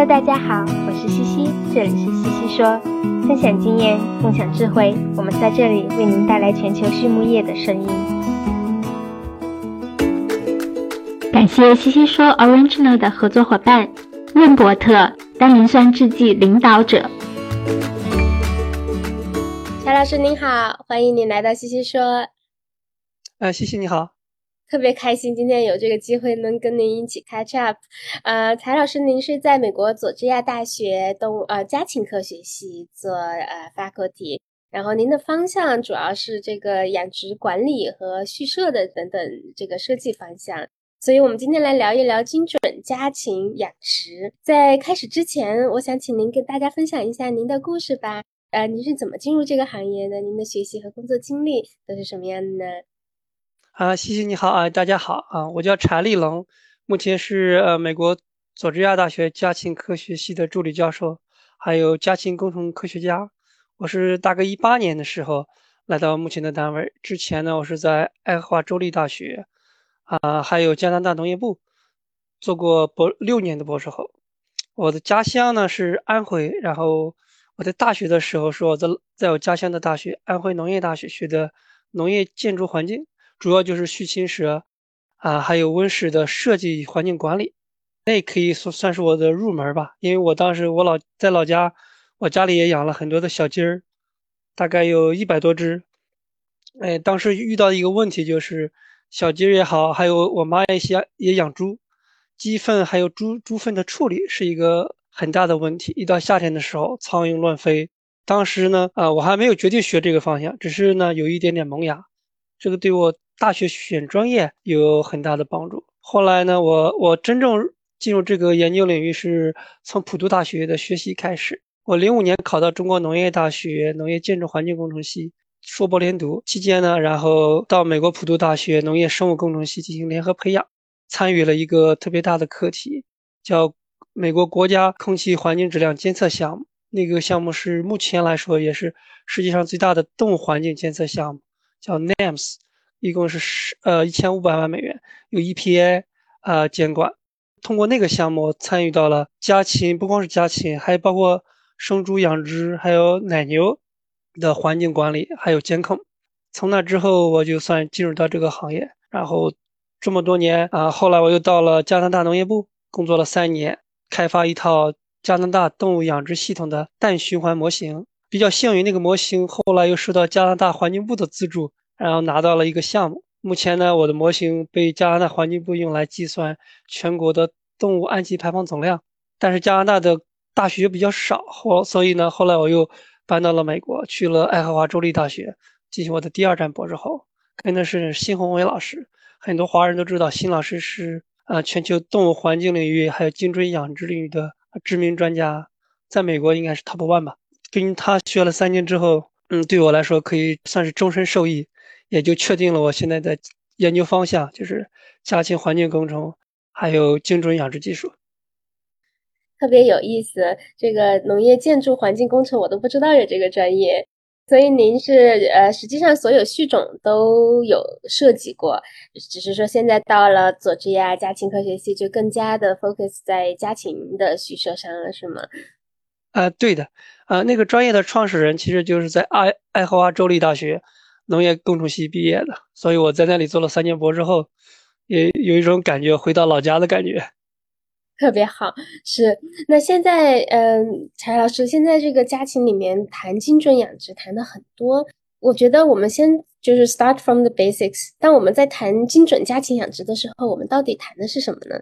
Hello，大家好，我是西西，这里是西西说，分享经验，共享智慧，我们在这里为您带来全球畜牧业的声音。感谢西西说 Original 的合作伙伴润伯特单磷酸制剂领导者。乔老师您好，欢迎您来到西西说。呃，西西你好。特别开心，今天有这个机会能跟您一起 catch up。呃，柴老师，您是在美国佐治亚大学动物呃家禽科学系做呃 faculty，然后您的方向主要是这个养殖管理和畜舍的等等这个设计方向。所以，我们今天来聊一聊精准家禽养殖。在开始之前，我想请您跟大家分享一下您的故事吧。呃，您是怎么进入这个行业的？您的学习和工作经历都是什么样的呢？啊，西西你好啊，大家好啊，我叫柴立龙，目前是呃美国佐治亚大学家禽科学系的助理教授，还有家禽工程科学家。我是大概一八年的时候来到目前的单位，之前呢我是在爱荷华州立大学啊，还有加拿大农业部做过博六年的博士后。我的家乡呢是安徽，然后我在大学的时候是我在在我家乡的大学安徽农业大学学的农业建筑环境。主要就是畜禽舍，啊，还有温室的设计环境管理，那可以说算是我的入门吧。因为我当时我老在老家，我家里也养了很多的小鸡儿，大概有一百多只。哎，当时遇到一个问题就是，小鸡儿也好，还有我妈也养也养猪，鸡粪还有猪猪粪的处理是一个很大的问题。一到夏天的时候，苍蝇乱飞。当时呢，啊，我还没有决定学这个方向，只是呢有一点点萌芽，这个对我。大学选专业有很大的帮助。后来呢，我我真正进入这个研究领域是从普渡大学的学习开始。我零五年考到中国农业大学农业建筑环境工程系硕博连读期间呢，然后到美国普渡大学农业生物工程系进行联合培养，参与了一个特别大的课题，叫美国国家空气环境质量监测项目。那个项目是目前来说也是世界上最大的动物环境监测项目，叫 NAMS。一共是十呃一千五百万美元，有 EPA 啊监管。通过那个项目参与到了家禽，不光是家禽，还包括生猪养殖，还有奶牛的环境管理，还有监控。从那之后，我就算进入到这个行业。然后这么多年啊，后来我又到了加拿大农业部工作了三年，开发一套加拿大动物养殖系统的氮循环模型。比较幸运，那个模型后来又受到加拿大环境部的资助。然后拿到了一个项目。目前呢，我的模型被加拿大环境部用来计算全国的动物氨气排放总量。但是加拿大的大学比较少，后所以呢，后来我又搬到了美国，去了爱荷华州立大学进行我的第二站博士后，跟的是辛宏伟老师。很多华人都知道，辛老师是呃全球动物环境领域还有精准养殖领域的知名专家，在美国应该是 top one 吧。跟他学了三年之后，嗯，对我来说可以算是终身受益。也就确定了我现在的研究方向，就是家禽环境工程，还有精准养殖技术。特别有意思，这个农业建筑环境工程我都不知道有这个专业，所以您是呃，实际上所有畜种都有涉及过，只是说现在到了佐治亚家禽科学系，就更加的 focus 在家禽的畜舍上了，是吗？啊，对的，啊，那个专业的创始人其实就是在爱爱荷华州立大学。农业工程系毕业的，所以我在那里做了三年博士后，也有一种感觉回到老家的感觉，特别好。是那现在，嗯，柴老师，现在这个家禽里面谈精准养殖谈的很多，我觉得我们先就是 start from the basics。当我们在谈精准家禽养殖的时候，我们到底谈的是什么呢？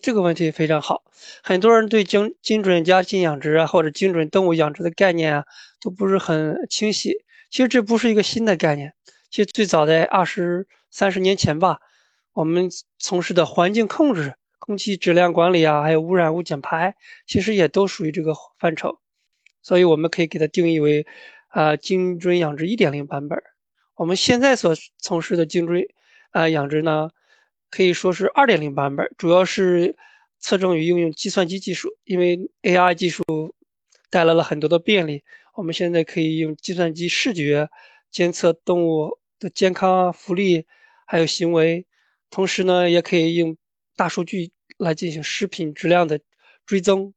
这个问题非常好，很多人对精精准家禽养殖啊，或者精准动物养殖的概念啊，都不是很清晰。其实这不是一个新的概念，其实最早在二十三十年前吧，我们从事的环境控制、空气质量管理啊，还有污染物减排，其实也都属于这个范畴，所以我们可以给它定义为，啊，精准养殖一点零版本。我们现在所从事的精准啊养殖呢，可以说是二点零版本，主要是侧重于应用计算机技术，因为 AI 技术带来了很多的便利。我们现在可以用计算机视觉监测动物的健康、福利，还有行为，同时呢，也可以用大数据来进行食品质量的追踪。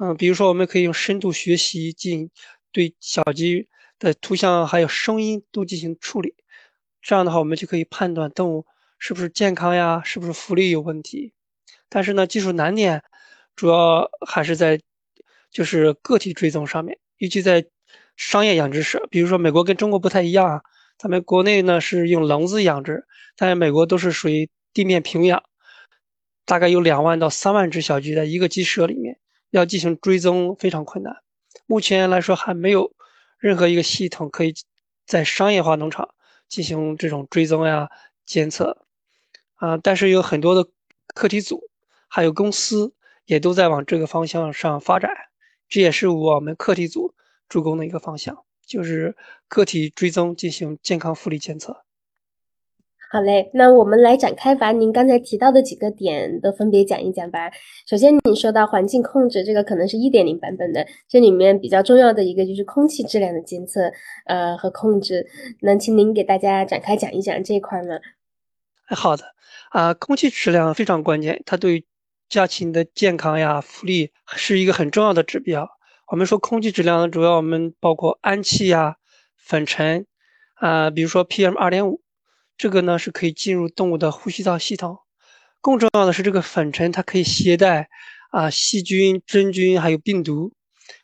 嗯，比如说我们可以用深度学习进对小鸡的图像还有声音都进行处理，这样的话我们就可以判断动物是不是健康呀，是不是福利有问题。但是呢，技术难点主要还是在就是个体追踪上面，尤其在商业养殖舍，比如说美国跟中国不太一样啊，咱们国内呢是用笼子养殖，但是美国都是属于地面平养，大概有两万到三万只小鸡在一个鸡舍里面。要进行追踪非常困难，目前来说还没有任何一个系统可以在商业化农场进行这种追踪呀监测，啊，但是有很多的课题组还有公司也都在往这个方向上发展，这也是我们课题组主攻的一个方向，就是个体追踪进行健康复利监测。好嘞，那我们来展开，把您刚才提到的几个点都分别讲一讲吧。首先，你说到环境控制，这个可能是一点零版本的，这里面比较重要的一个就是空气质量的监测，呃和控制。能请您给大家展开讲一讲这一块吗？好的，啊，空气质量非常关键，它对家禽的健康呀、福利是一个很重要的指标。我们说空气质量呢，主要我们包括氨气呀、粉尘啊，比如说 PM 二点五。这个呢是可以进入动物的呼吸道系统，更重要的是这个粉尘它可以携带啊细菌、真菌还有病毒。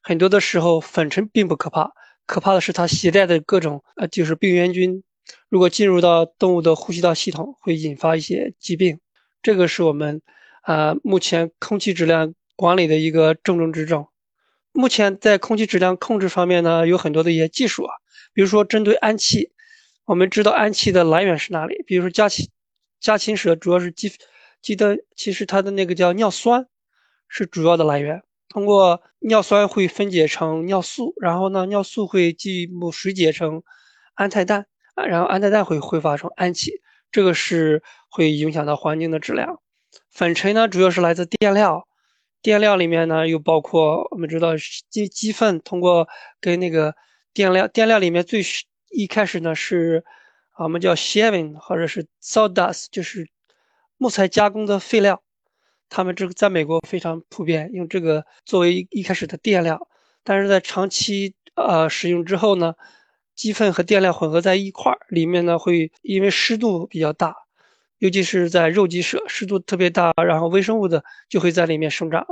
很多的时候粉尘并不可怕，可怕的是它携带的各种呃就是病原菌，如果进入到动物的呼吸道系统，会引发一些疾病。这个是我们啊目前空气质量管理的一个重中之重。目前在空气质量控制方面呢，有很多的一些技术啊，比如说针对氨气。我们知道氨气的来源是哪里？比如说家禽，家禽舍主要是鸡，鸡的其实它的那个叫尿酸，是主要的来源。通过尿酸会分解成尿素，然后呢，尿素会进一步水解成氨态氮，啊，然后氨态氮会挥发成氨气，这个是会影响到环境的质量。粉尘呢，主要是来自垫料，垫料里面呢又包括我们知道鸡鸡粪通过跟那个垫料，垫料里面最。一开始呢是，我们叫 shaving 或者是 sawdust，就是木材加工的废料。他们这个在美国非常普遍，用这个作为一开始的垫料。但是在长期呃使用之后呢，鸡粪和垫料混合在一块儿，里面呢会因为湿度比较大，尤其是在肉鸡舍，湿度特别大，然后微生物的就会在里面生长，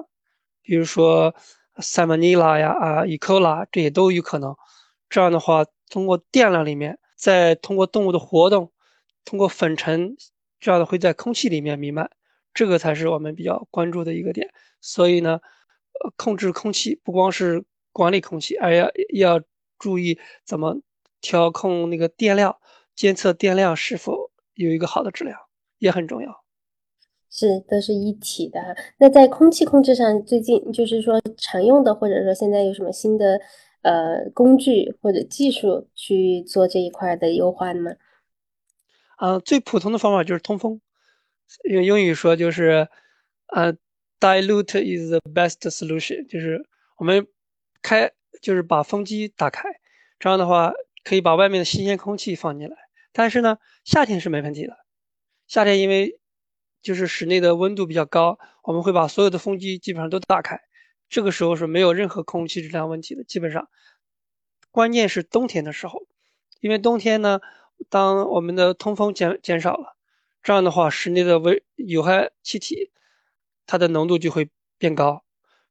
比如说 salmonella 呀啊 E. coli 这也都有可能。这样的话。通过电量里面，再通过动物的活动，通过粉尘，这样的会在空气里面弥漫，这个才是我们比较关注的一个点。所以呢，呃，控制空气不光是管理空气，而要要注意怎么调控那个电量，监测电量是否有一个好的质量，也很重要。是，都是一体的。那在空气控制上，最近就是说常用的，或者说现在有什么新的？呃，工具或者技术去做这一块的优化吗？啊，最普通的方法就是通风，用英语说就是呃，dilute is the best solution，就是我们开，就是把风机打开，这样的话可以把外面的新鲜空气放进来。但是呢，夏天是没问题的，夏天因为就是室内的温度比较高，我们会把所有的风机基本上都打开。这个时候是没有任何空气质量问题的，基本上，关键是冬天的时候，因为冬天呢，当我们的通风减减少了，这样的话，室内的微有害气体，它的浓度就会变高，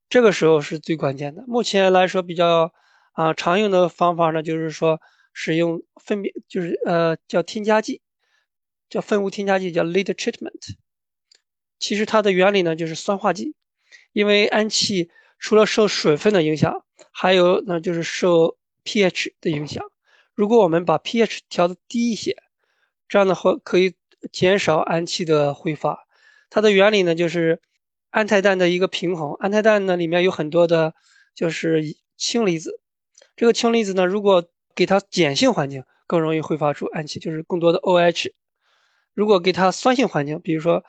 这个时候是最关键的。目前来说比较啊常用的方法呢，就是说使用分别就是呃叫添加剂，叫分无添加剂，叫 lead treatment，其实它的原理呢就是酸化剂，因为氨气。除了受水分的影响，还有呢就是受 pH 的影响。如果我们把 pH 调的低一些，这样的话可以减少氨气的挥发。它的原理呢就是氨态氮的一个平衡。氨态氮呢里面有很多的，就是氢离子。这个氢离子呢，如果给它碱性环境，更容易挥发出氨气，就是更多的 OH。如果给它酸性环境，比如说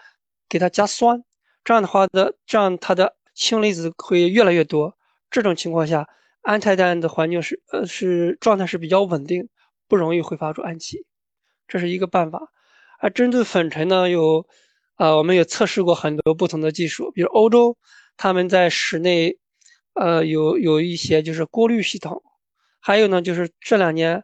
给它加酸，这样的话的，这样它的。氢离子会越来越多，这种情况下，氨态氮的环境是呃是状态是比较稳定，不容易挥发出氨气，这是一个办法。而针对粉尘呢，有，呃，我们也测试过很多不同的技术，比如欧洲，他们在室内，呃，有有一些就是过滤系统，还有呢，就是这两年，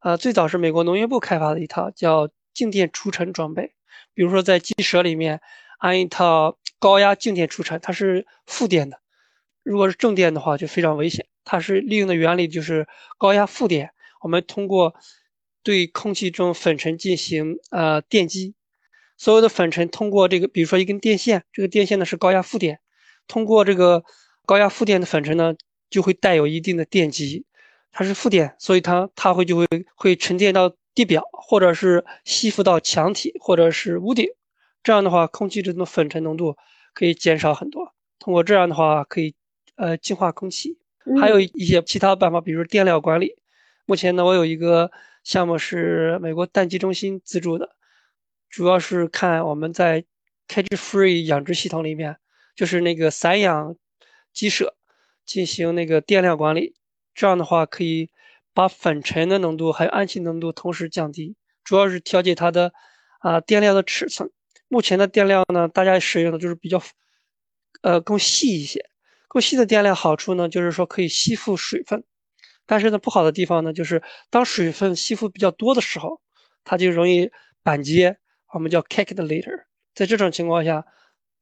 呃，最早是美国农业部开发的一套叫静电除尘装备，比如说在鸡舍里面安一套高压静电除尘，它是负电的，如果是正电的话就非常危险。它是利用的原理就是高压负电，我们通过对空气中粉尘进行呃电击。所有的粉尘通过这个，比如说一根电线，这个电线呢是高压负电，通过这个高压负电的粉尘呢，就会带有一定的电极，它是负电，所以它它会就会会沉淀到地表，或者是吸附到墙体或者是屋顶，这样的话，空气中的粉尘浓度可以减少很多。通过这样的话，可以呃净化空气。还有一些其他办法，比如电料管理。目前呢，我有一个项目是美国氮基中心资助的。主要是看我们在 cage free 养殖系统里面，就是那个散养鸡舍进行那个电量管理，这样的话可以把粉尘的浓度还有氨气浓度同时降低，主要是调节它的啊电量的尺寸。目前的电量呢，大家使用的就是比较呃更细一些，更细的电量好处呢就是说可以吸附水分，但是呢不好的地方呢就是当水分吸附比较多的时候，它就容易板结。我们叫 cake 的 later 在这种情况下，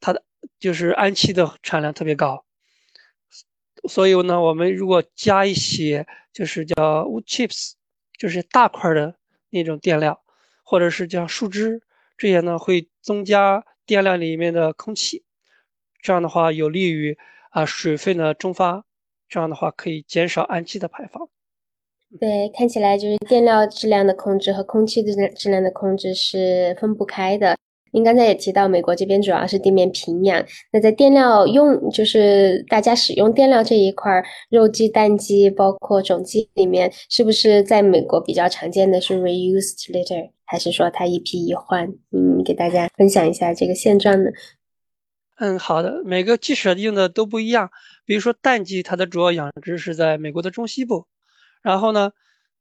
它的就是氨气的产量特别高，所以呢，我们如果加一些就是叫 wood chips，就是大块的那种垫料，或者是叫树枝，这些呢会增加垫料里面的空气，这样的话有利于啊水分的蒸发，这样的话可以减少氨气的排放。对，看起来就是电料质量的控制和空气质质量的控制是分不开的。您刚才也提到，美国这边主要是地面平养。那在电料用，就是大家使用电料这一块，肉鸡、蛋鸡，包括种鸡里面，是不是在美国比较常见的是 reused litter，还是说它一批一换？嗯，给大家分享一下这个现状呢？嗯，好的，每个鸡舍用的都不一样。比如说蛋鸡，它的主要养殖是在美国的中西部。然后呢，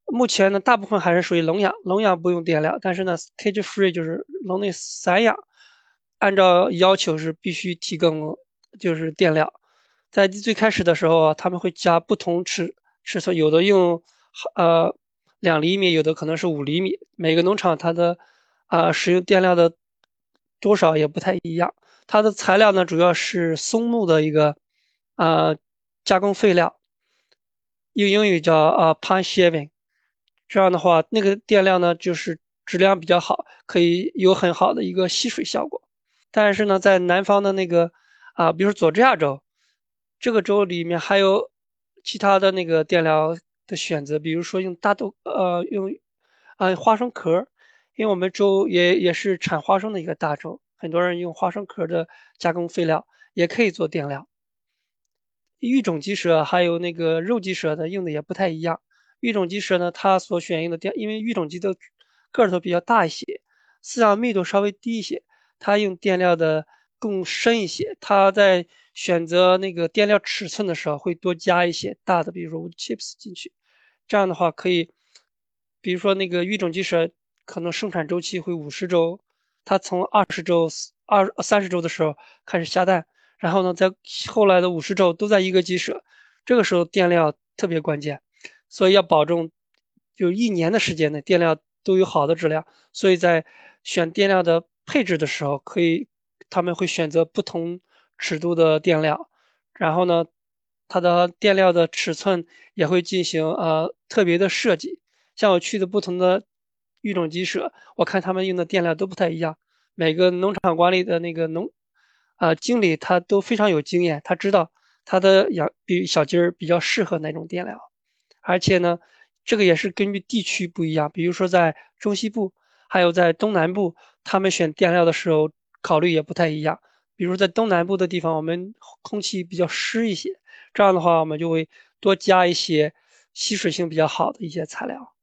目前呢，大部分还是属于笼养，笼养不用电料，但是呢，cage free 就是笼内散养，按照要求是必须提供就是电料。在最开始的时候啊，他们会加不同尺尺寸，有的用呃两厘米，有的可能是五厘米。每个农场它的啊使用电料的多少也不太一样。它的材料呢，主要是松木的一个啊加工废料。用英语叫啊 pine shaving，这样的话，那个电量呢就是质量比较好，可以有很好的一个吸水效果。但是呢，在南方的那个啊，比如说佐治亚州，这个州里面还有其他的那个电料的选择，比如说用大豆呃用啊花生壳，因为我们州也也是产花生的一个大州，很多人用花生壳的加工废料也可以做电料。育种鸡舍还有那个肉鸡舍的用的也不太一样。育种鸡舍呢，它所选用的电，因为育种鸡的个头比较大一些，饲养密度稍微低一些，它用电料的更深一些。它在选择那个电料尺寸的时候，会多加一些大的，比如说 wood chips 进去。这样的话可以，比如说那个育种鸡舍可能生产周期会五十周，它从二十周、二三十周的时候开始下蛋。然后呢，在后来的五十周都在一个鸡舍，这个时候电料特别关键，所以要保证就一年的时间内电料都有好的质量。所以在选电料的配置的时候，可以他们会选择不同尺度的电料，然后呢，它的电料的尺寸也会进行呃特别的设计。像我去的不同的育种鸡舍，我看他们用的电料都不太一样，每个农场管理的那个农。啊，经理他都非常有经验，他知道他的养比小鸡儿比较适合哪种电料，而且呢，这个也是根据地区不一样。比如说在中西部，还有在东南部，他们选垫料的时候考虑也不太一样。比如在东南部的地方，我们空气比较湿一些，这样的话我们就会多加一些吸水性比较好的一些材料。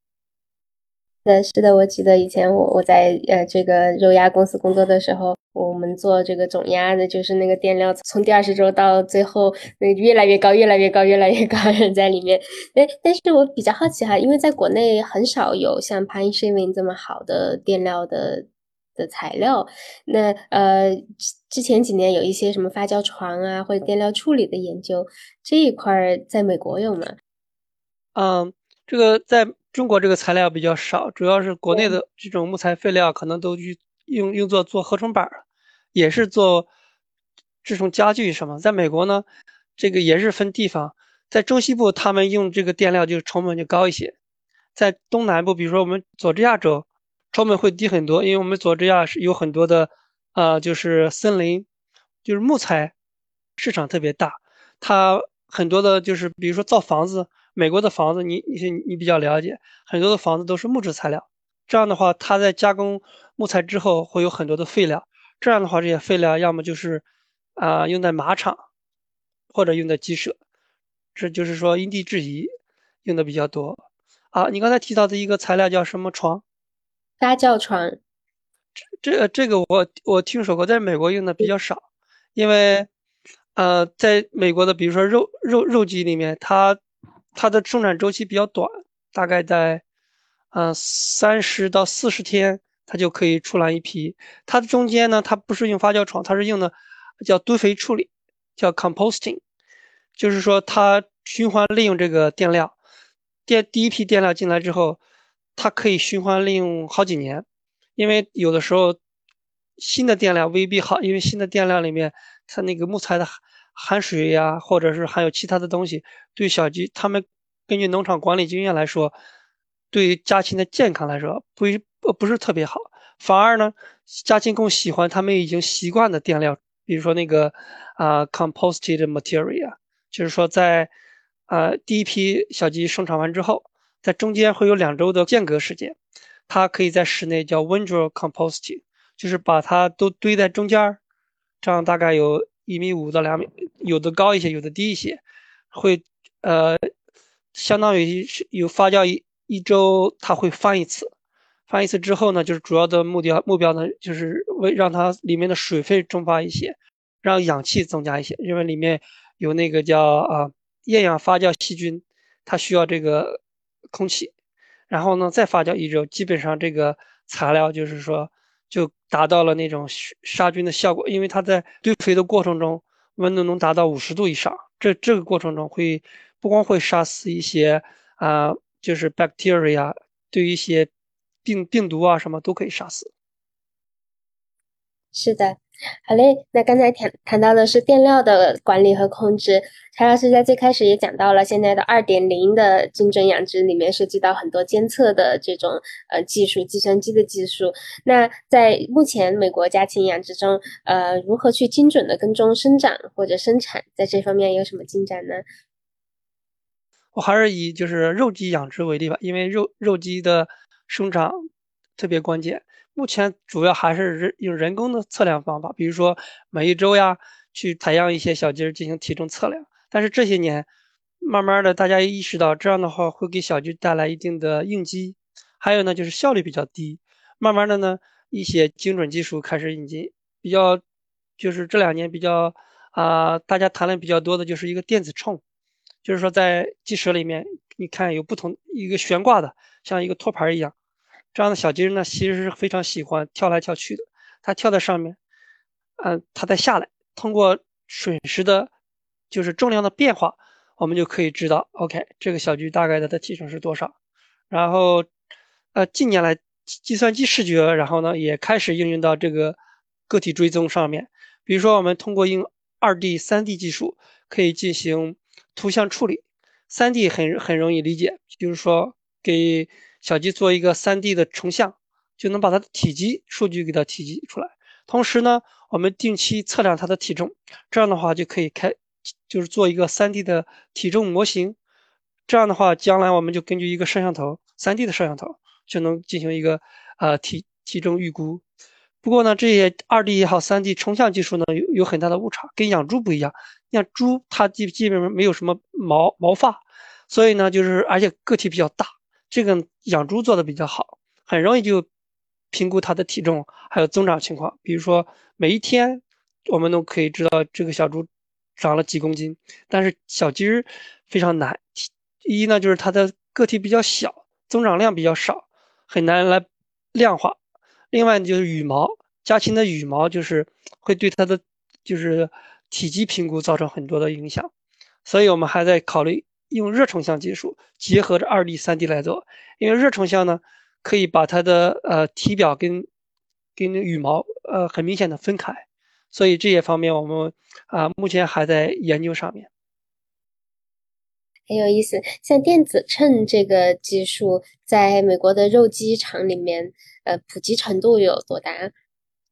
对，是的，我记得以前我我在呃这个肉鸭公司工作的时候，我们做这个种鸭的，就是那个电料从第二十周到最后，那越来越高，越来越高，越来越高人在里面。哎，但是我比较好奇哈，因为在国内很少有像 Pine Shaving 这么好的电料的的材料。那呃，之前几年有一些什么发酵床啊，或者垫料处理的研究，这一块在美国有吗？嗯，这个在中国这个材料比较少，主要是国内的这种木材废料可能都去用用作做合成板儿，也是做这种家具什么。在美国呢，这个也是分地方，在中西部他们用这个垫料就成本就高一些，在东南部，比如说我们佐治亚州，成本会低很多，因为我们佐治亚是有很多的呃就是森林，就是木材市场特别大，它很多的就是比如说造房子。美国的房子，你你你比较了解，很多的房子都是木质材料。这样的话，它在加工木材之后会有很多的废料。这样的话，这些废料要么就是啊用在马场，或者用在鸡舍。这就是说因地制宜，用的比较多。啊，你刚才提到的一个材料叫什么床？发酵床。这这这个我我听说过，在美国用的比较少，因为呃，在美国的比如说肉肉肉鸡里面，它它的生产周期比较短，大概在，嗯，三十到四十天，它就可以出来一批。它的中间呢，它不是用发酵床，它是用的叫堆肥处理，叫 composting，就是说它循环利用这个电量。电第一批电量进来之后，它可以循环利用好几年，因为有的时候新的电量未必好，因为新的电量里面它那个木材的。含水呀，或者是含有其他的东西，对小鸡，他们根据农场管理经验来说，对于家禽的健康来说，不不不是特别好。反而呢，家禽更喜欢他们已经习惯的垫料，比如说那个啊，composted material，就是说在啊第一批小鸡生产完之后，在中间会有两周的间隔时间，它可以在室内叫 windrow composting，就是把它都堆在中间这样大概有。一米五到两米，有的高一些，有的低一些，会呃，相当于是有发酵一一周，它会翻一次，翻一次之后呢，就是主要的目标目标呢，就是为让它里面的水分蒸发一些，让氧气增加一些，因为里面有那个叫啊厌氧发酵细菌，它需要这个空气，然后呢再发酵一周，基本上这个材料就是说。就达到了那种杀菌的效果，因为它在堆肥的过程中，温度能达到五十度以上。这这个过程中会不光会杀死一些啊，就是 bacteria，对于一些病病毒啊什么都可以杀死。是的。好嘞，那刚才谈谈到的是垫料的管理和控制，柴老师在最开始也讲到了现在的二点零的精准养殖里面涉及到很多监测的这种呃技术，计算机的技术。那在目前美国家禽养殖中，呃，如何去精准的跟踪生长或者生产，在这方面有什么进展呢？我还是以就是肉鸡养殖为例吧，因为肉肉鸡的生长特别关键。目前主要还是人用人工的测量方法，比如说每一周呀，去采样一些小鸡进行体重测量。但是这些年，慢慢的大家意识到这样的话会给小鸡带来一定的应激，还有呢就是效率比较低。慢慢的呢，一些精准技术开始引进，比较就是这两年比较啊，大家谈论比较多的就是一个电子秤，就是说在鸡舍里面，你看有不同一个悬挂的，像一个托盘一样。这样的小鸡呢，其实是非常喜欢跳来跳去的。它跳在上面，嗯，它再下来，通过瞬时的，就是重量的变化，我们就可以知道，OK，这个小鸡大概它的体重是多少。然后，呃，近年来计算机视觉，然后呢，也开始应用到这个个体追踪上面。比如说，我们通过用二 D、三 D 技术，可以进行图像处理。三 D 很很容易理解，就是说给。小鸡做一个 3D 的成像，就能把它的体积数据给它体积出来。同时呢，我们定期测量它的体重，这样的话就可以开，就是做一个 3D 的体重模型。这样的话，将来我们就根据一个摄像头，3D 的摄像头，就能进行一个呃体体重预估。不过呢，这些 2D 也好，3D 成像技术呢有有很大的误差，跟养猪不一样。像猪它基基本上没有什么毛毛发，所以呢，就是而且个体比较大。这个养猪做的比较好，很容易就评估它的体重还有增长情况。比如说每一天我们都可以知道这个小猪长了几公斤，但是小鸡儿非常难。一呢就是它的个体比较小，增长量比较少，很难来量化。另外就是羽毛，家禽的羽毛就是会对它的就是体积评估造成很多的影响，所以我们还在考虑用热成像技术结合着二 D、三 D 来做，因为热成像呢可以把它的呃体表跟跟羽毛呃很明显的分开，所以这些方面我们啊目前还在研究上面。很有意思，像电子秤这个技术，在美国的肉鸡场里面，呃，普及程度有多大？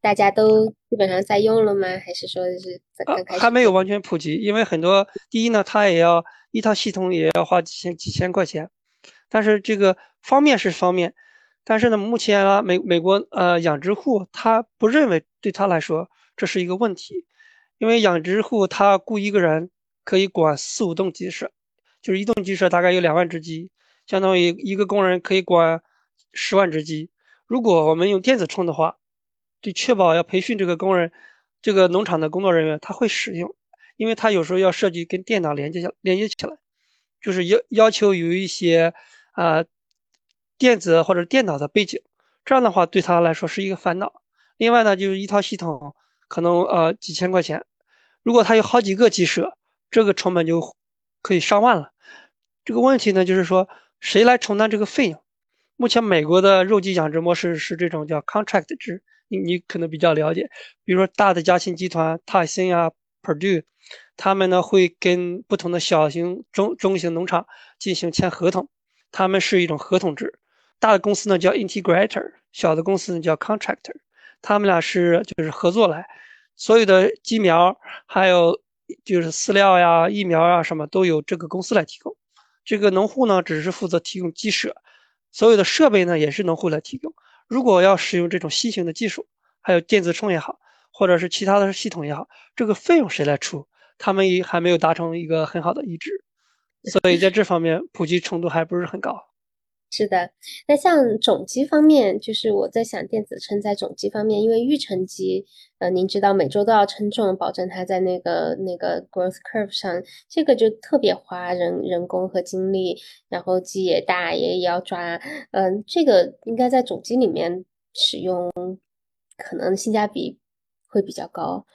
大家都基本上在用了吗？还是说是刚开始？还没有完全普及，因为很多第一呢，它也要一套系统也要花几千几千块钱，但是这个方面是方面，但是呢，目前啊，美美国呃养殖户他不认为对他来说这是一个问题，因为养殖户他雇一个人可以管四五栋鸡舍。就是一栋鸡舍大概有两万只鸡，相当于一个工人可以管十万只鸡。如果我们用电子秤的话，就，确保要培训这个工人，这个农场的工作人员他会使用，因为他有时候要设计跟电脑连接下连接起来，就是要要求有一些啊电子或者电脑的背景，这样的话对他来说是一个烦恼。另外呢，就是一套系统可能呃几千块钱，如果他有好几个鸡舍，这个成本就。可以上万了，这个问题呢，就是说谁来承担这个费用？目前美国的肉鸡养殖模式是这种叫 contract 制，你你可能比较了解，比如说大的家禽集团泰森啊、Purdue，他们呢会跟不同的小型、中中型农场进行签合同，他们是一种合同制。大的公司呢叫 integrator，小的公司呢叫 contractor，他们俩是就是合作来，所有的鸡苗还有。就是饲料呀、疫苗啊，什么都由这个公司来提供。这个农户呢，只是负责提供鸡舍，所有的设备呢也是农户来提供。如果要使用这种新型的技术，还有电子秤也好，或者是其他的系统也好，这个费用谁来出？他们也还没有达成一个很好的一致，所以在这方面普及程度还不是很高。是的，那像种鸡方面，就是我在想电子秤在种鸡方面，因为育成鸡，呃，您知道每周都要称重，保证它在那个那个 growth curve 上，这个就特别花人人工和精力，然后鸡也大，也也要抓，嗯，这个应该在种鸡里面使用，可能性价比会比较高。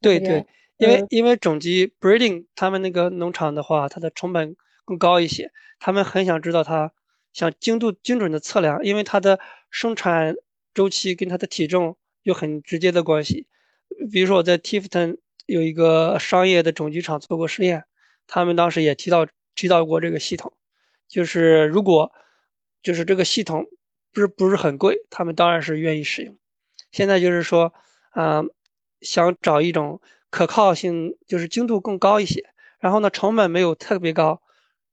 对对，因为因为种鸡 breeding，他们那个农场的话，它的成本更高一些，他们很想知道它。想精度精准的测量，因为它的生产周期跟它的体重有很直接的关系。比如说我在 Tifton 有一个商业的种鸡场做过实验，他们当时也提到提到过这个系统，就是如果就是这个系统不是不是很贵，他们当然是愿意使用。现在就是说，嗯，想找一种可靠性，就是精度更高一些，然后呢成本没有特别高。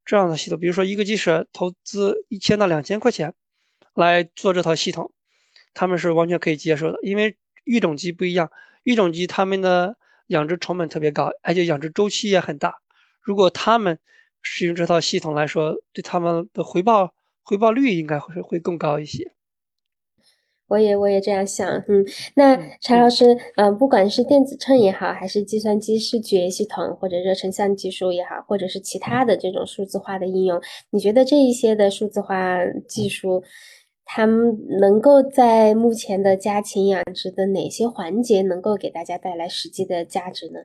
这样的系统，比如说一个鸡舍投资一千到两千块钱来做这套系统，他们是完全可以接受的。因为育种鸡不一样，育种鸡他们的养殖成本特别高，而且养殖周期也很大。如果他们使用这套系统来说，对他们的回报回报率应该会会更高一些。我也我也这样想，嗯，那柴老师，嗯，不管是电子秤也好，还是计算机视觉系统，或者热成像技术也好，或者是其他的这种数字化的应用，你觉得这一些的数字化技术，他们能够在目前的家禽养殖的哪些环节能够给大家带来实际的价值呢？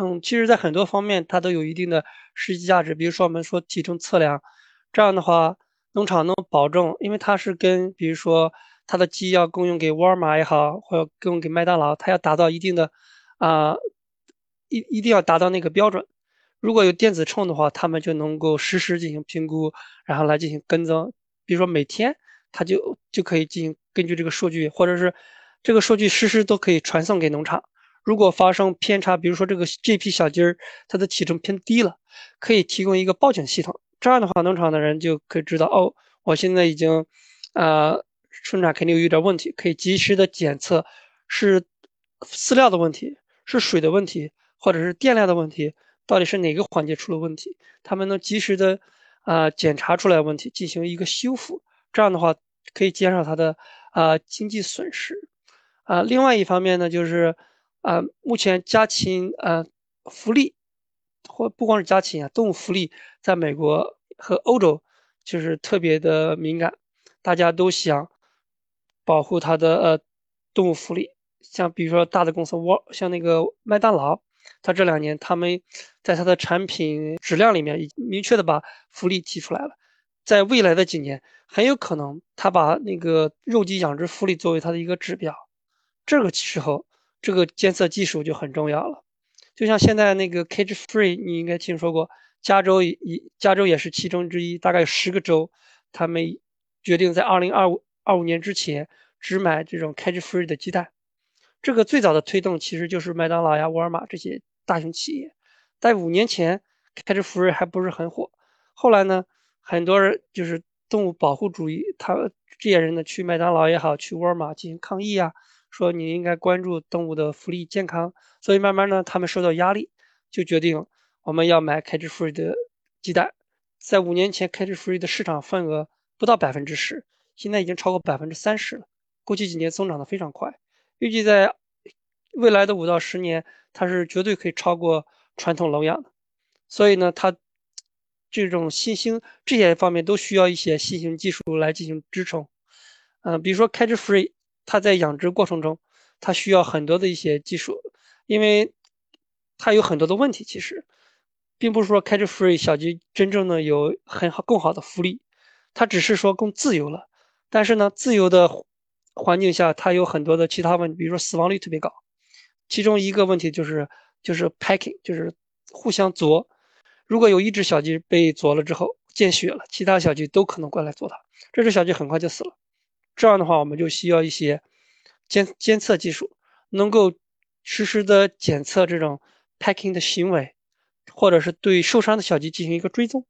嗯，其实，在很多方面，它都有一定的实际价值。比如说，我们说体重测量，这样的话。农场能保证，因为它是跟，比如说，它的鸡要供应给沃尔玛也好，或者供应给麦当劳，它要达到一定的，啊，一一定要达到那个标准。如果有电子秤的话，他们就能够实时进行评估，然后来进行跟踪。比如说每天，它就就可以进行根据这个数据，或者是这个数据实时都可以传送给农场。如果发生偏差，比如说这个这批小鸡儿它的体重偏低了，可以提供一个报警系统。这样的话，农场的人就可以知道哦，我现在已经，呃，生产肯定有点问题，可以及时的检测是饲料的问题，是水的问题，或者是电量的问题，到底是哪个环节出了问题？他们能及时的啊检查出来问题，进行一个修复。这样的话可以减少它的啊经济损失。啊，另外一方面呢，就是啊，目前家禽啊福利。或不光是家禽啊，动物福利在美国和欧洲就是特别的敏感，大家都想保护它的呃动物福利。像比如说大的公司沃，像那个麦当劳，它这两年他们在它的产品质量里面已明确的把福利提出来了。在未来的几年，很有可能他把那个肉鸡养殖福利作为它的一个指标。这个时候，这个监测技术就很重要了。就像现在那个 cage free，你应该听说过，加州一加州也是其中之一，大概有十个州，他们决定在二零二五二五年之前只买这种 cage free 的鸡蛋。这个最早的推动其实就是麦当劳呀、沃尔玛这些大型企业。在五年前，cage free 还不是很火，后来呢？很多人就是动物保护主义，他这些人呢去麦当劳也好，去沃尔玛进行抗议啊，说你应该关注动物的福利健康。所以慢慢呢，他们受到压力，就决定我们要买 cage free 的鸡蛋。在五年前，cage free 的市场份额不到百分之十，现在已经超过百分之三十了。过去几年增长的非常快，预计在未来的五到十年，它是绝对可以超过传统笼养的。所以呢，它。这种新兴这些方面都需要一些新型技术来进行支撑，嗯，比如说 cage free，它在养殖过程中，它需要很多的一些技术，因为它有很多的问题。其实，并不是说 cage free 小鸡真正的有很好更好的福利，它只是说更自由了。但是呢，自由的环境下，它有很多的其他问题，比如说死亡率特别高。其中一个问题就是就是 packing，就是互相啄。如果有一只小鸡被啄了之后见血了，其他小鸡都可能过来啄它，这只小鸡很快就死了。这样的话，我们就需要一些监监测技术，能够实时的检测这种 packing 的行为，或者是对受伤的小鸡进行一个追踪。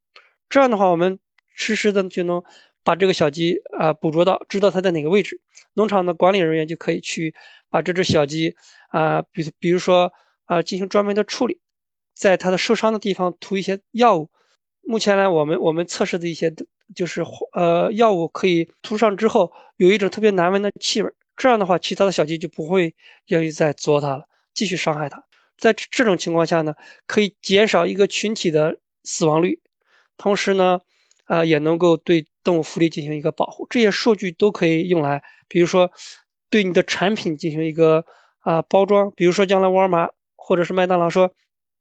这样的话，我们实时的就能把这个小鸡啊捕捉到，知道它在哪个位置。农场的管理人员就可以去把这只小鸡啊，比比如说啊进行专门的处理。在它的受伤的地方涂一些药物。目前呢，我们我们测试的一些就是呃药物可以涂上之后，有一种特别难闻的气味。这样的话，其他的小鸡就不会愿意再啄它了，继续伤害它。在这种情况下呢，可以减少一个群体的死亡率，同时呢，啊也能够对动物福利进行一个保护。这些数据都可以用来，比如说对你的产品进行一个啊包装。比如说将来沃尔玛或者是麦当劳说。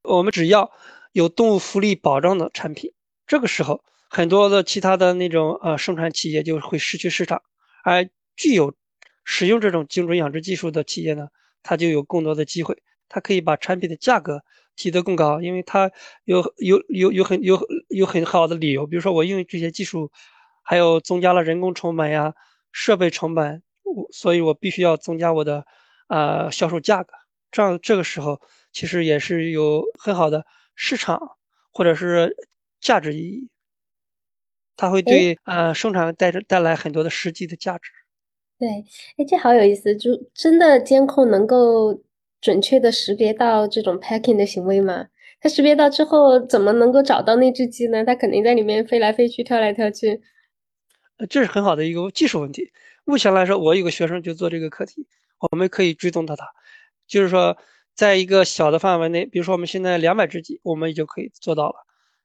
我们只要有动物福利保障的产品，这个时候很多的其他的那种呃生产企业就会失去市场，而具有使用这种精准养殖技术的企业呢，它就有更多的机会，它可以把产品的价格提得更高，因为它有有有有很有有很好的理由，比如说我用这些技术，还有增加了人工成本呀、设备成本，我所以我必须要增加我的呃销售价格，这样这个时候。其实也是有很好的市场或者是价值意义，它会对呃生产带着带来很多的实际的价值。对，哎，这好有意思，就真的监控能够准确的识别到这种 packing 的行为吗？它识别到之后，怎么能够找到那只鸡呢？它肯定在里面飞来飞去、跳来跳去。呃，这是很好的一个技术问题。目前来说，我有个学生就做这个课题，我们可以追踪到它，就是说。在一个小的范围内，比如说我们现在两百只鸡，我们就可以做到了。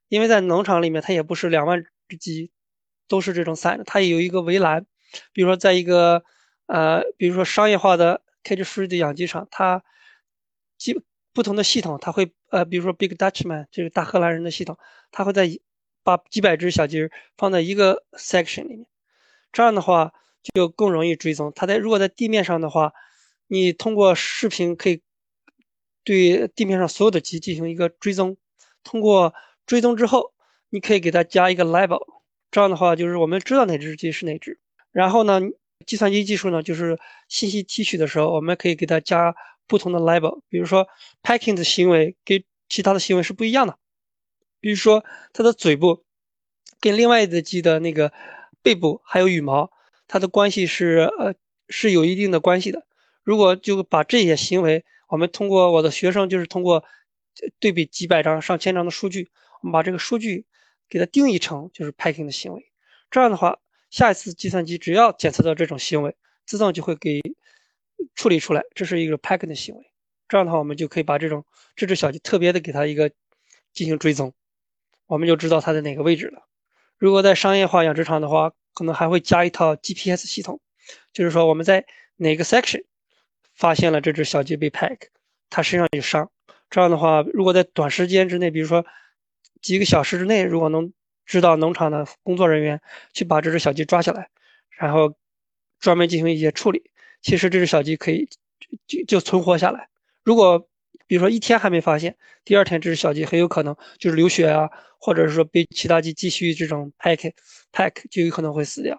因为在农场里面，它也不是两万只鸡都是这种散的，它也有一个围栏。比如说，在一个呃，比如说商业化的 cage free 的养鸡场，它几不同的系统，它会呃，比如说 Big Dutchman 这个大荷兰人的系统，它会在把几百只小鸡放在一个 section 里面，这样的话就更容易追踪。它在如果在地面上的话，你通过视频可以。对地面上所有的鸡进行一个追踪，通过追踪之后，你可以给它加一个 label，这样的话就是我们知道哪只鸡是哪只。然后呢，计算机技术呢，就是信息提取的时候，我们可以给它加不同的 label，比如说 packing 的行为跟其他的行为是不一样的，比如说它的嘴部跟另外一只鸡的那个背部还有羽毛，它的关系是呃是有一定的关系的。如果就把这些行为，我们通过我的学生，就是通过对比几百张、上千张的数据，我们把这个数据给它定义成就是 packing 的行为。这样的话，下一次计算机只要检测到这种行为，自动就会给处理出来，这是一个 packing 的行为。这样的话，我们就可以把这种这只小鸡特别的给它一个进行追踪，我们就知道它在哪个位置了。如果在商业化养殖场的话，可能还会加一套 GPS 系统，就是说我们在哪个 section 发现了这只小鸡被 pack，它身上有伤。这样的话，如果在短时间之内，比如说几个小时之内，如果能知道农场的工作人员去把这只小鸡抓下来，然后专门进行一些处理，其实这只小鸡可以就就存活下来。如果比如说一天还没发现，第二天这只小鸡很有可能就是流血啊，或者是说被其他鸡继续这种 pack pack 就有可能会死掉。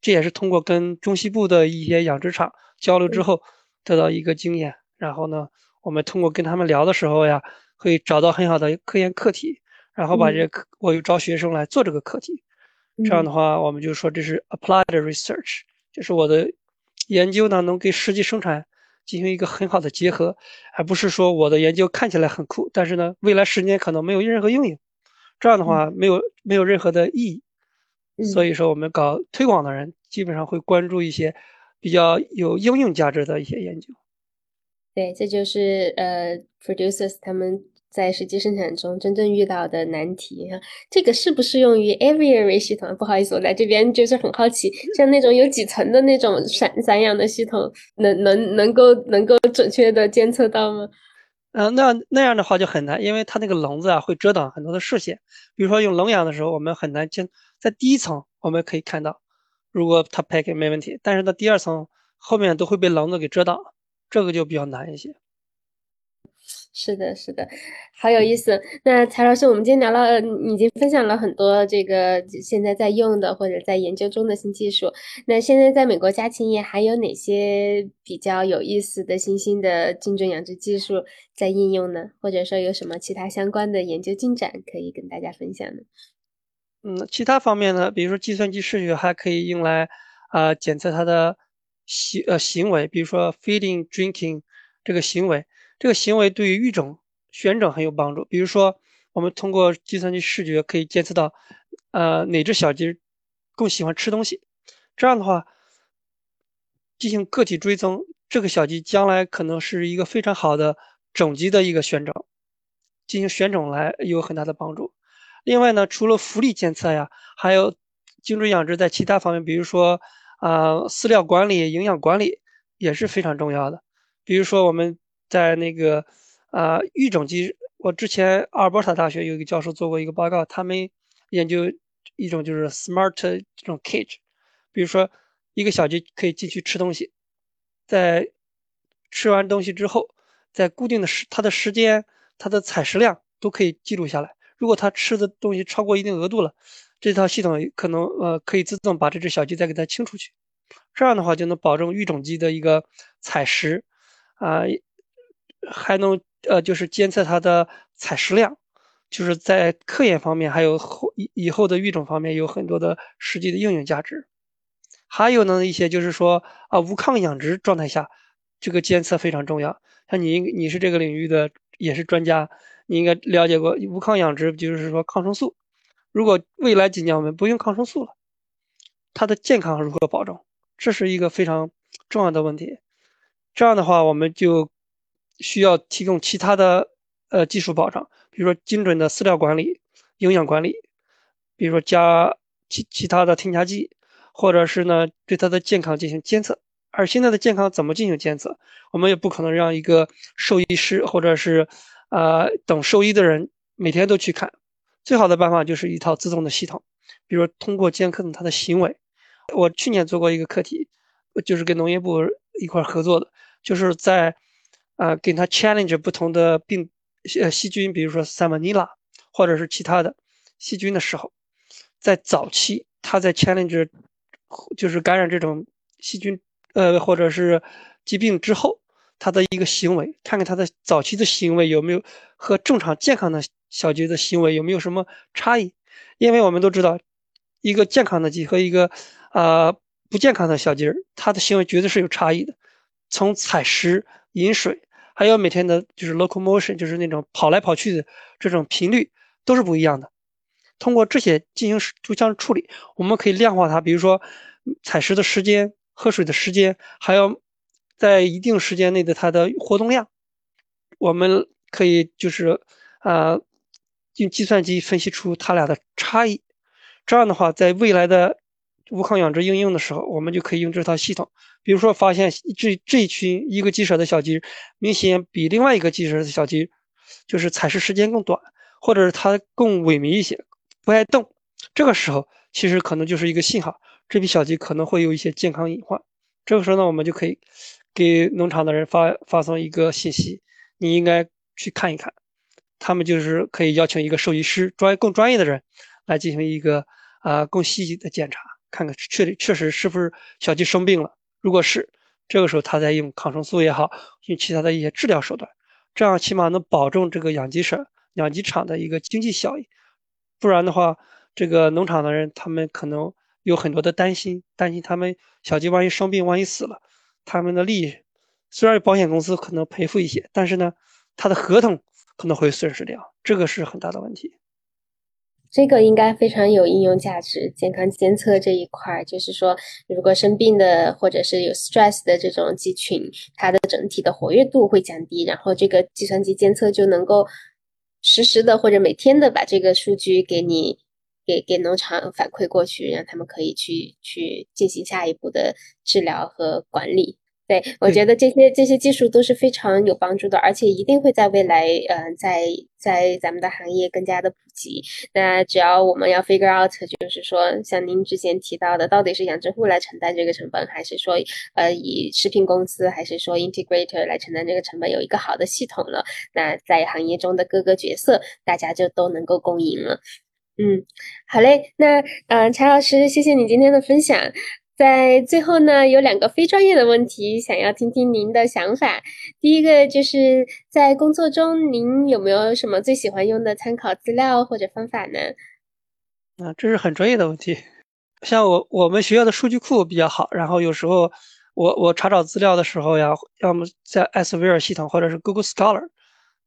这也是通过跟中西部的一些养殖场交流之后得到一个经验。然后呢，我们通过跟他们聊的时候呀，会找到很好的科研课题，然后把这课我又招学生来做这个课题。这样的话，我们就说这是 applied research，就是我的研究呢能跟实际生产。进行一个很好的结合，而不是说我的研究看起来很酷，但是呢，未来十年可能没有任何应用，这样的话没有没有任何的意义。所以说，我们搞推广的人基本上会关注一些比较有应用价值的一些研究。对，这就是呃，producers 他们。在实际生产中真正遇到的难题哈，这个适不适用于 aviary 系统？不好意思，我在这边就是很好奇，像那种有几层的那种散散养的系统，能能能够能够准确的监测到吗？嗯，那那样的话就很难，因为它那个笼子啊会遮挡很多的视线。比如说用笼养的时候，我们很难监在第一层我们可以看到，如果它 pack 没问题，但是到第二层后面都会被笼子给遮挡，这个就比较难一些。是的，是的，好有意思。那柴老师，我们今天聊了，已经分享了很多这个现在在用的或者在研究中的新技术。那现在在美国家禽业还有哪些比较有意思的新兴的精准养殖技术在应用呢？或者说有什么其他相关的研究进展可以跟大家分享呢？嗯，其他方面呢，比如说计算机视觉还可以用来啊检测它的行呃行为，比如说 feeding、drinking 这个行为。这个行为对于育种选种很有帮助。比如说，我们通过计算机视觉可以监测到，呃，哪只小鸡更喜欢吃东西。这样的话，进行个体追踪，这个小鸡将来可能是一个非常好的种鸡的一个选种，进行选种来有很大的帮助。另外呢，除了福利监测呀，还有精准养殖在其他方面，比如说啊，饲料管理、营养管理也是非常重要的。比如说我们。在那个啊育种机，我之前阿尔伯塔大学有一个教授做过一个报告，他们研究一种就是 smart 这种 cage，比如说一个小鸡可以进去吃东西，在吃完东西之后，在固定的时它的时间、它的采食量都可以记录下来。如果它吃的东西超过一定额度了，这套系统可能呃可以自动把这只小鸡再给它清出去，这样的话就能保证育种鸡的一个采食啊。还能呃，就是监测它的采食量，就是在科研方面，还有后以以后的育种方面有很多的实际的应用价值。还有呢，一些就是说啊，无抗养殖状态下，这个监测非常重要。像你你是这个领域的也是专家，你应该了解过无抗养殖，就是说抗生素。如果未来几年我们不用抗生素了，它的健康如何保证？这是一个非常重要的问题。这样的话，我们就。需要提供其他的呃技术保障，比如说精准的饲料管理、营养管理，比如说加其其他的添加剂，或者是呢对它的健康进行监测。而现在的健康怎么进行监测？我们也不可能让一个兽医师或者是呃懂兽医的人每天都去看。最好的办法就是一套自动的系统，比如通过监控它的行为。我去年做过一个课题，就是跟农业部一块合作的，就是在。啊，给它 challenge 不同的病呃细菌，比如说 salmonella 或者是其他的细菌的时候，在早期，它在 challenge 就是感染这种细菌呃或者是疾病之后，它的一个行为，看看它的早期的行为有没有和正常健康的小鸡的行为有没有什么差异？因为我们都知道，一个健康的鸡和一个啊不健康的小鸡儿，它的行为绝对是有差异的，从采食。饮水，还有每天的就是 locomotion，就是那种跑来跑去的这种频率都是不一样的。通过这些进行图像处理，我们可以量化它，比如说采食的时间、喝水的时间，还有在一定时间内的它的活动量。我们可以就是啊，用计算机分析出它俩的差异。这样的话，在未来的无抗养殖应用的时候，我们就可以用这套系统。比如说，发现这这一群一个鸡舍的小鸡明显比另外一个鸡舍的小鸡，就是采食时间更短，或者是它更萎靡一些，不爱动。这个时候，其实可能就是一个信号，这批小鸡可能会有一些健康隐患。这个时候呢，我们就可以给农场的人发发送一个信息，你应该去看一看。他们就是可以邀请一个兽医师，专业更专业的人来进行一个啊更细致的检查，看看确确实是不是小鸡生病了。如果是，这个时候他再用抗生素也好，用其他的一些治疗手段，这样起码能保证这个养鸡舍、养鸡场的一个经济效益。不然的话，这个农场的人他们可能有很多的担心，担心他们小鸡万一生病、万一死了，他们的利益虽然保险公司可能赔付一些，但是呢，他的合同可能会损失掉，这个是很大的问题。这个应该非常有应用价值，健康监测这一块，就是说，如果生病的或者是有 stress 的这种鸡群，它的整体的活跃度会降低，然后这个计算机监测就能够实时的或者每天的把这个数据给你，给给农场反馈过去，让他们可以去去进行下一步的治疗和管理。对，我觉得这些这些技术都是非常有帮助的，而且一定会在未来，嗯，在在咱们的行业更加的普及。那只要我们要 figure out，就是说，像您之前提到的，到底是养殖户来承担这个成本，还是说，呃，以食品公司，还是说 integrator 来承担这个成本，有一个好的系统了，那在行业中的各个角色，大家就都能够共赢了。嗯，好嘞，那嗯，柴老师，谢谢你今天的分享。在最后呢，有两个非专业的问题，想要听听您的想法。第一个就是在工作中，您有没有什么最喜欢用的参考资料或者方法呢？啊，这是很专业的问题。像我我们学校的数据库比较好，然后有时候我我查找资料的时候呀，要么在艾斯维尔系统或者是 Google Scholar，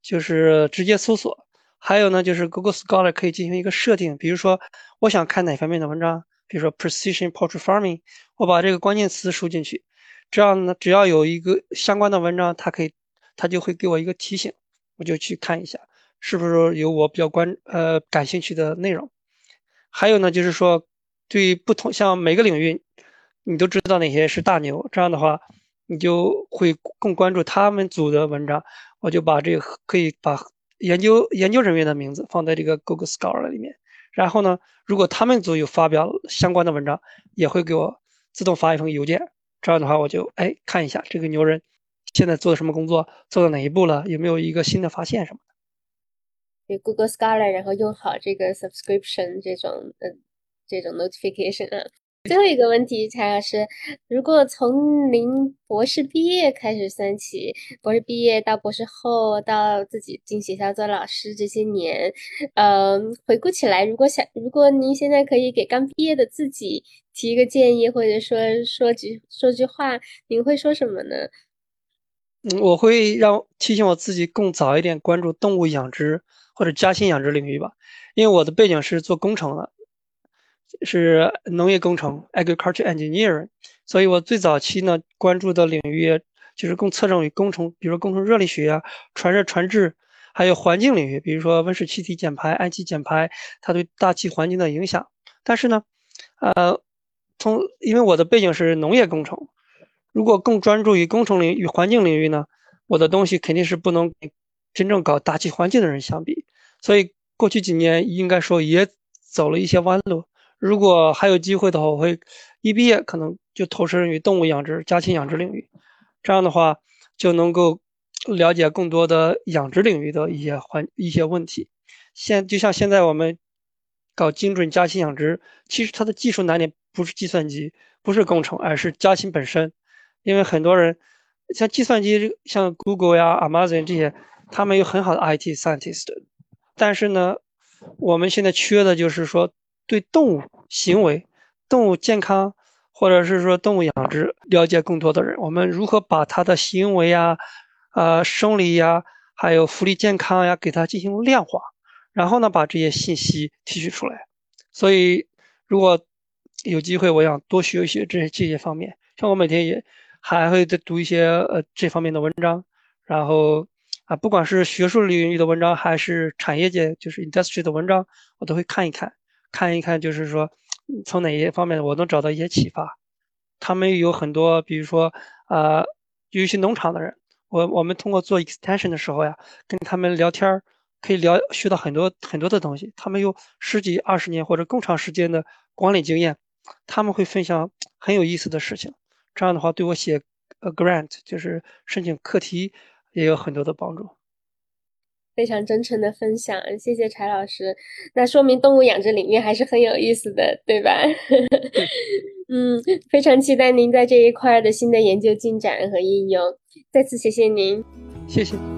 就是直接搜索。还有呢，就是 Google Scholar 可以进行一个设定，比如说我想看哪方面的文章。比如说 precision poultry farming，我把这个关键词输进去，这样呢，只要有一个相关的文章，它可以，它就会给我一个提醒，我就去看一下，是不是有我比较关呃感兴趣的内容。还有呢，就是说对不同像每个领域，你都知道哪些是大牛，这样的话，你就会更关注他们组的文章。我就把这个可以把研究研究人员的名字放在这个 Google Scholar 里面。然后呢，如果他们组有发表相关的文章，也会给我自动发一封邮件。这样的话，我就哎看一下这个牛人现在做的什么工作，做到哪一步了，有没有一个新的发现什么的。对，Google Scholar，然后用好这个 subscription 这种呃这种 notification 啊。最后一个问题，蔡老师，如果从您博士毕业开始算起，博士毕业到博士后，到自己进学校做老师这些年，嗯，回顾起来，如果想，如果您现在可以给刚毕业的自己提一个建议，或者说说句说句话，您会说什么呢？嗯，我会让提醒我自己更早一点关注动物养殖或者家禽养殖领域吧，因为我的背景是做工程的。是农业工程 （agriculture engineering），所以我最早期呢关注的领域就是更侧重于工程，比如说工程热力学啊、传热传制，还有环境领域，比如说温室气体减排、氨气减排，它对大气环境的影响。但是呢，呃，从因为我的背景是农业工程，如果更专注于工程领域、环境领域呢，我的东西肯定是不能真正搞大气环境的人相比。所以过去几年应该说也走了一些弯路。如果还有机会的话，我会一毕业可能就投身于动物养殖、家禽养殖领域，这样的话就能够了解更多的养殖领域的一些环一些问题。现就像现在我们搞精准家禽养殖，其实它的技术难点不是计算机，不是工程，而是家禽本身。因为很多人像计算机，像 Google 呀、Amazon 这些，他们有很好的 IT scientist，但是呢，我们现在缺的就是说。对动物行为、动物健康，或者是说动物养殖了解更多的人，我们如何把它的行为呀、啊生理呀，还有福利健康呀，给它进行量化，然后呢，把这些信息提取出来。所以，如果有机会，我想多学一学这些这些方面。像我每天也还会再读一些呃这方面的文章，然后啊，不管是学术领域的文章，还是产业界就是 industry 的文章，我都会看一看。看一看，就是说从哪些方面我能找到一些启发。他们有很多，比如说，呃，有一些农场的人，我我们通过做 extension 的时候呀，跟他们聊天儿，可以聊学到很多很多的东西。他们有十几二十年或者更长时间的管理经验，他们会分享很有意思的事情。这样的话，对我写呃 grant 就是申请课题也有很多的帮助。非常真诚的分享，谢谢柴老师。那说明动物养殖领域还是很有意思的，对吧？嗯，非常期待您在这一块的新的研究进展和应用。再次谢谢您，谢谢。